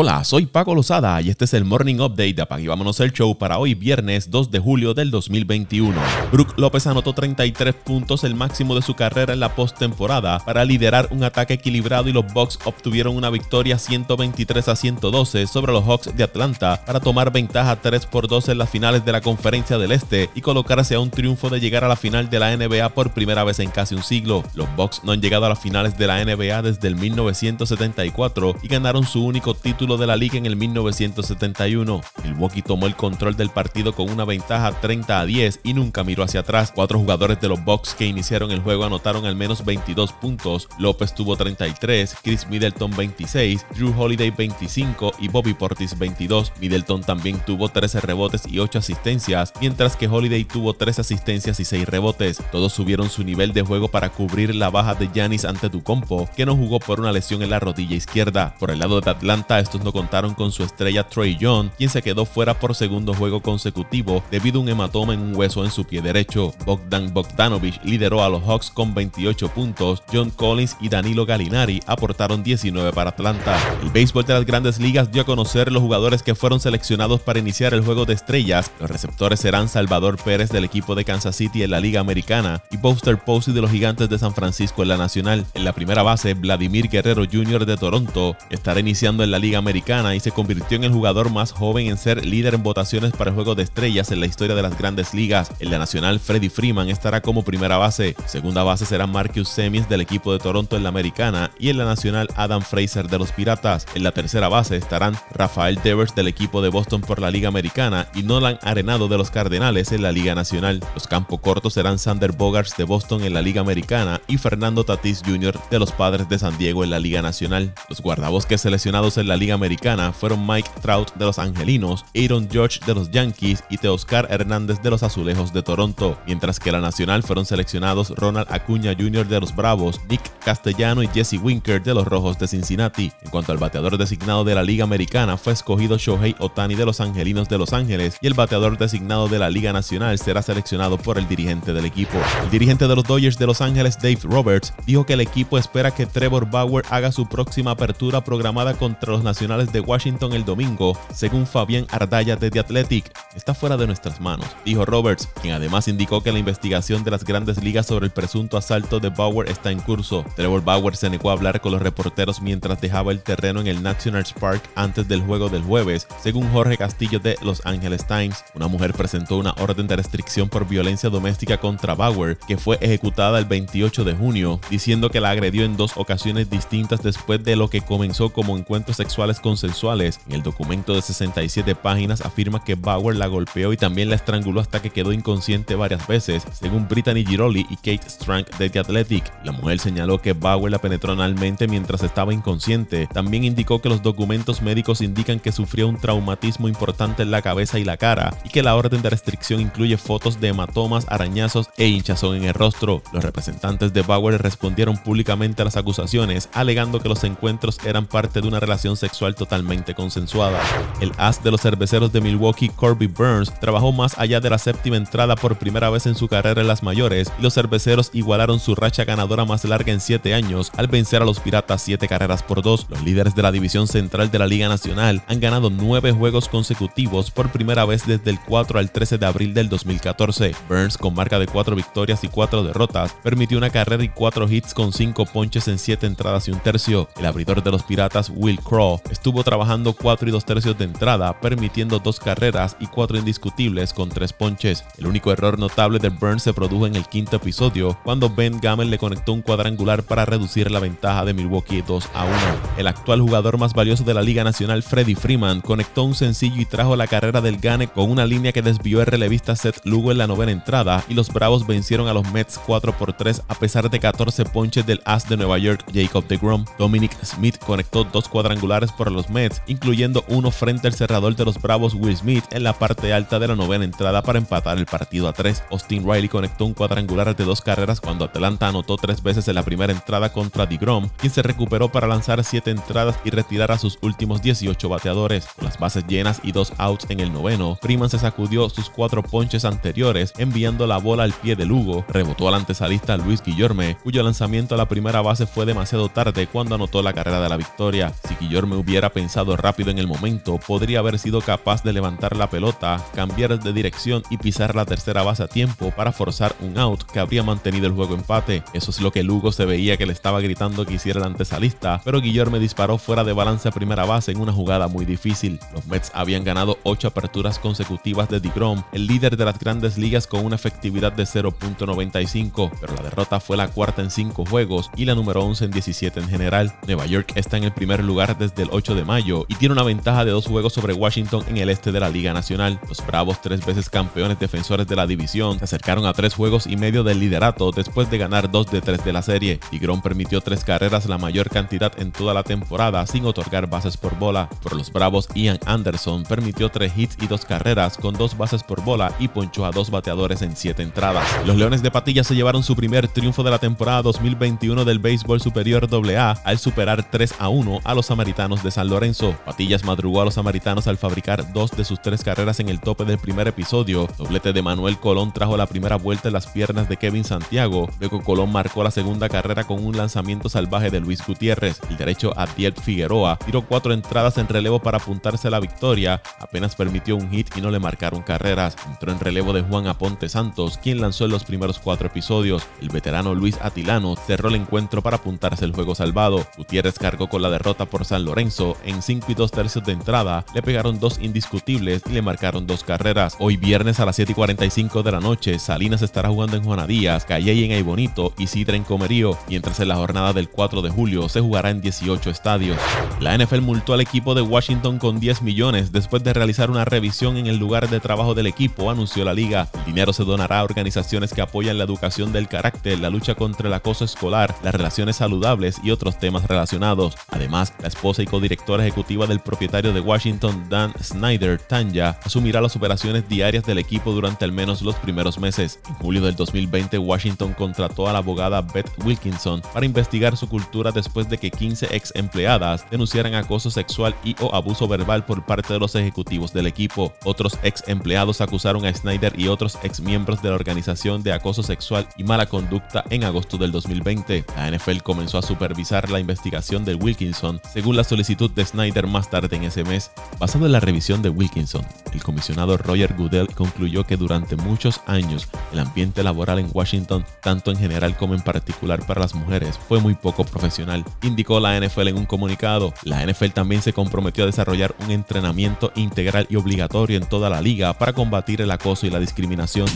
Hola, soy Paco Lozada y este es el Morning Update de Apag y Vámonos el Show para hoy viernes 2 de julio del 2021. Brook López anotó 33 puntos, el máximo de su carrera en la postemporada, para liderar un ataque equilibrado y los Bucks obtuvieron una victoria 123 a 112 sobre los Hawks de Atlanta para tomar ventaja 3 por 2 en las finales de la Conferencia del Este y colocarse a un triunfo de llegar a la final de la NBA por primera vez en casi un siglo. Los Bucks no han llegado a las finales de la NBA desde el 1974 y ganaron su único título de la liga en el 1971. Milwaukee tomó el control del partido con una ventaja 30 a 10 y nunca miró hacia atrás. Cuatro jugadores de los Bucks que iniciaron el juego anotaron al menos 22 puntos. López tuvo 33, Chris Middleton 26, Drew Holiday 25 y Bobby Portis 22. Middleton también tuvo 13 rebotes y 8 asistencias, mientras que Holiday tuvo 3 asistencias y 6 rebotes. Todos subieron su nivel de juego para cubrir la baja de Giannis ante Ducompo, que no jugó por una lesión en la rodilla izquierda. Por el lado de Atlanta, no contaron con su estrella Trey Young, quien se quedó fuera por segundo juego consecutivo debido a un hematoma en un hueso en su pie derecho. Bogdan Bogdanovich lideró a los Hawks con 28 puntos, John Collins y Danilo Gallinari aportaron 19 para Atlanta. El béisbol de las grandes ligas dio a conocer los jugadores que fueron seleccionados para iniciar el juego de estrellas. Los receptores serán Salvador Pérez del equipo de Kansas City en la Liga Americana y Buster Posey de los Gigantes de San Francisco en la Nacional. En la primera base, Vladimir Guerrero Jr. de Toronto estará iniciando en la Liga Americana y se convirtió en el jugador más joven en ser líder en votaciones para el juego de estrellas en la historia de las grandes ligas. En la nacional, Freddie Freeman estará como primera base. Segunda base será Marcus Semis del equipo de Toronto en la Americana y en la nacional Adam Fraser de los Piratas. En la tercera base estarán Rafael Devers del equipo de Boston por la Liga Americana y Nolan Arenado de los Cardenales en la Liga Nacional. Los campos cortos serán Sander Bogarts de Boston en la Liga Americana y Fernando Tatis Jr. de los Padres de San Diego en la Liga Nacional. Los guardabosques seleccionados en la Liga americana fueron Mike Trout de los Angelinos, Aaron George de los Yankees y Teoscar Hernández de los Azulejos de Toronto, mientras que la nacional fueron seleccionados Ronald Acuña Jr. de los Bravos, Nick Castellano y Jesse Winker de los Rojos de Cincinnati. En cuanto al bateador designado de la Liga Americana, fue escogido Shohei Otani de los Angelinos de Los Ángeles y el bateador designado de la Liga Nacional será seleccionado por el dirigente del equipo. El dirigente de los Dodgers de Los Ángeles, Dave Roberts, dijo que el equipo espera que Trevor Bauer haga su próxima apertura programada contra los nacionales de Washington el domingo, según Fabián Ardaya de The Athletic. Está fuera de nuestras manos, dijo Roberts, quien además indicó que la investigación de las grandes ligas sobre el presunto asalto de Bauer está en curso. Trevor Bauer se negó a hablar con los reporteros mientras dejaba el terreno en el National Park antes del juego del jueves, según Jorge Castillo de Los Angeles Times. Una mujer presentó una orden de restricción por violencia doméstica contra Bauer, que fue ejecutada el 28 de junio, diciendo que la agredió en dos ocasiones distintas después de lo que comenzó como encuentros consensuales. En el documento de 67 páginas afirma que Bauer la golpeó y también la estranguló hasta que quedó inconsciente varias veces, según Brittany Giroli y Kate Strank de The Athletic. La mujer señaló que Bauer la penetró analmente mientras estaba inconsciente. También indicó que los documentos médicos indican que sufrió un traumatismo importante en la cabeza y la cara y que la orden de restricción incluye fotos de hematomas, arañazos e hinchazón en el rostro. Los representantes de Bauer respondieron públicamente a las acusaciones, alegando que los encuentros eran parte de una relación sexual totalmente consensuada. El as de los cerveceros de Milwaukee, Corby Burns, trabajó más allá de la séptima entrada por primera vez en su carrera en las mayores y los cerveceros igualaron su racha ganadora más larga en 7 años al vencer a los Piratas 7 carreras por 2. Los líderes de la división central de la Liga Nacional han ganado 9 juegos consecutivos por primera vez desde el 4 al 13 de abril del 2014. Burns, con marca de 4 victorias y 4 derrotas, permitió una carrera y 4 hits con 5 ponches en 7 entradas y un tercio. El abridor de los Piratas, Will Crow, estuvo trabajando 4 y 2 tercios de entrada, permitiendo dos carreras y 4 indiscutibles con 3 ponches. El único error notable de Burns se produjo en el quinto episodio, cuando Ben Gamel le conectó un cuadrangular para reducir la ventaja de Milwaukee 2 a 1. El actual jugador más valioso de la Liga Nacional, Freddie Freeman, conectó un sencillo y trajo la carrera del Gane con una línea que desvió el relevista Seth Lugo en la novena entrada, y los Bravos vencieron a los Mets 4 por 3 a pesar de 14 ponches del as de Nueva York, Jacob DeGrom. Dominic Smith conectó dos cuadrangulares por los Mets, incluyendo uno frente al cerrador de los Bravos Will Smith en la parte alta de la novena entrada para empatar el partido a tres. Austin Riley conectó un cuadrangular de dos carreras cuando Atlanta anotó tres veces en la primera entrada contra DeGrom, quien se recuperó para lanzar siete entradas y retirar a sus últimos 18 bateadores. Con las bases llenas y dos outs en el noveno, Freeman se sacudió sus cuatro ponches anteriores, enviando la bola al pie de Lugo, rebotó al antesalista Luis Guillorme, cuyo lanzamiento a la primera base fue demasiado tarde cuando anotó la carrera de la victoria. Si Guillorme hubiera pensado rápido en el momento, podría haber sido capaz de levantar la pelota, cambiar de dirección y pisar la tercera base a tiempo para forzar un out que habría mantenido el juego empate. Eso es lo que Lugo se veía que le estaba gritando que hiciera el antesalista, pero Guillermo disparó fuera de balance a primera base en una jugada muy difícil. Los Mets habían ganado 8 aperturas consecutivas de DeGrom, el líder de las grandes ligas con una efectividad de 0.95, pero la derrota fue la cuarta en 5 juegos y la número 11 en 17 en general. Nueva York está en el primer lugar desde el 8 de mayo y tiene una ventaja de dos juegos sobre Washington en el este de la Liga Nacional. Los Bravos, tres veces campeones defensores de la división, se acercaron a tres juegos y medio del liderato después de ganar dos de tres de la serie. DeGrom permitió tres carreras, la mayor cantidad en toda la temporada, sin otorgar bases por bola. Por los Bravos, Ian Anderson permitió tres hits y dos carreras con dos bases por bola y ponchó a dos bateadores en siete entradas. Los Leones de Patilla se llevaron su primer triunfo de la temporada 2021 del béisbol superior AA al superar 3 a 1 a los samaritanos de San Lorenzo. Patillas madrugó a los samaritanos al fabricar dos de sus tres carreras en el tope del primer episodio. Doblete de Manuel Colón trajo la primera vuelta en las piernas de Kevin Santiago. Luego Colón marcó la segunda carrera con un lanzamiento salvaje de Luis Gutiérrez. El derecho a Diet Figueroa tiró cuatro entradas en relevo para apuntarse a la victoria. Apenas permitió un hit y no le marcaron carreras. Entró en relevo de Juan Aponte Santos, quien lanzó en los primeros cuatro episodios. El veterano Luis Atilano cerró el encuentro para apuntarse el juego salvado. Gutiérrez cargó con la derrota por San Lorenzo. En 5 y 2 tercios de entrada, le pegaron dos indiscutibles y le marcaron dos carreras. Hoy viernes a las 7 y 45 de la noche, Salinas estará jugando en Juana Díaz, Calle en Aybonito y Sidra en Comerío, mientras en la jornada del 4 de julio se jugará en 18 estadios. La NFL multó al equipo de Washington con 10 millones después de realizar una revisión en el lugar de trabajo del equipo, anunció la liga. El dinero se donará a organizaciones que apoyan la educación del carácter, la lucha contra el acoso escolar, las relaciones saludables y otros temas relacionados. Además, la esposa y codirectora ejecutiva del propietario de Washington, Dan Snyder, Tanya, asumirá las operaciones diarias del equipo durante al menos los primeros meses. En julio del 2020, Washington contrató a la abogada Beth Wilkinson para investigar su cultura después de que 15 ex empleadas denunciaran acoso sexual y o abuso verbal por parte de los ejecutivos del equipo. Otros ex empleados acusaron a Snyder y otros ex miembros de la organización de acoso sexual y mala conducta en agosto del 2020. La NFL comenzó a supervisar la investigación de Wilkinson según la solicitud de Snyder más tarde en ese mes. Basado en la revisión de Wilkinson, el comisionado Roger Goodell concluyó que durante muchos años el ambiente laboral en Washington, tanto en general como en particular para las mujeres, fue muy poco profesional, indicó la NFL en un comunicado. La NFL también se comprometió a desarrollar un entrenamiento integral y obligatorio en toda la liga para combatir el acoso y la discriminación.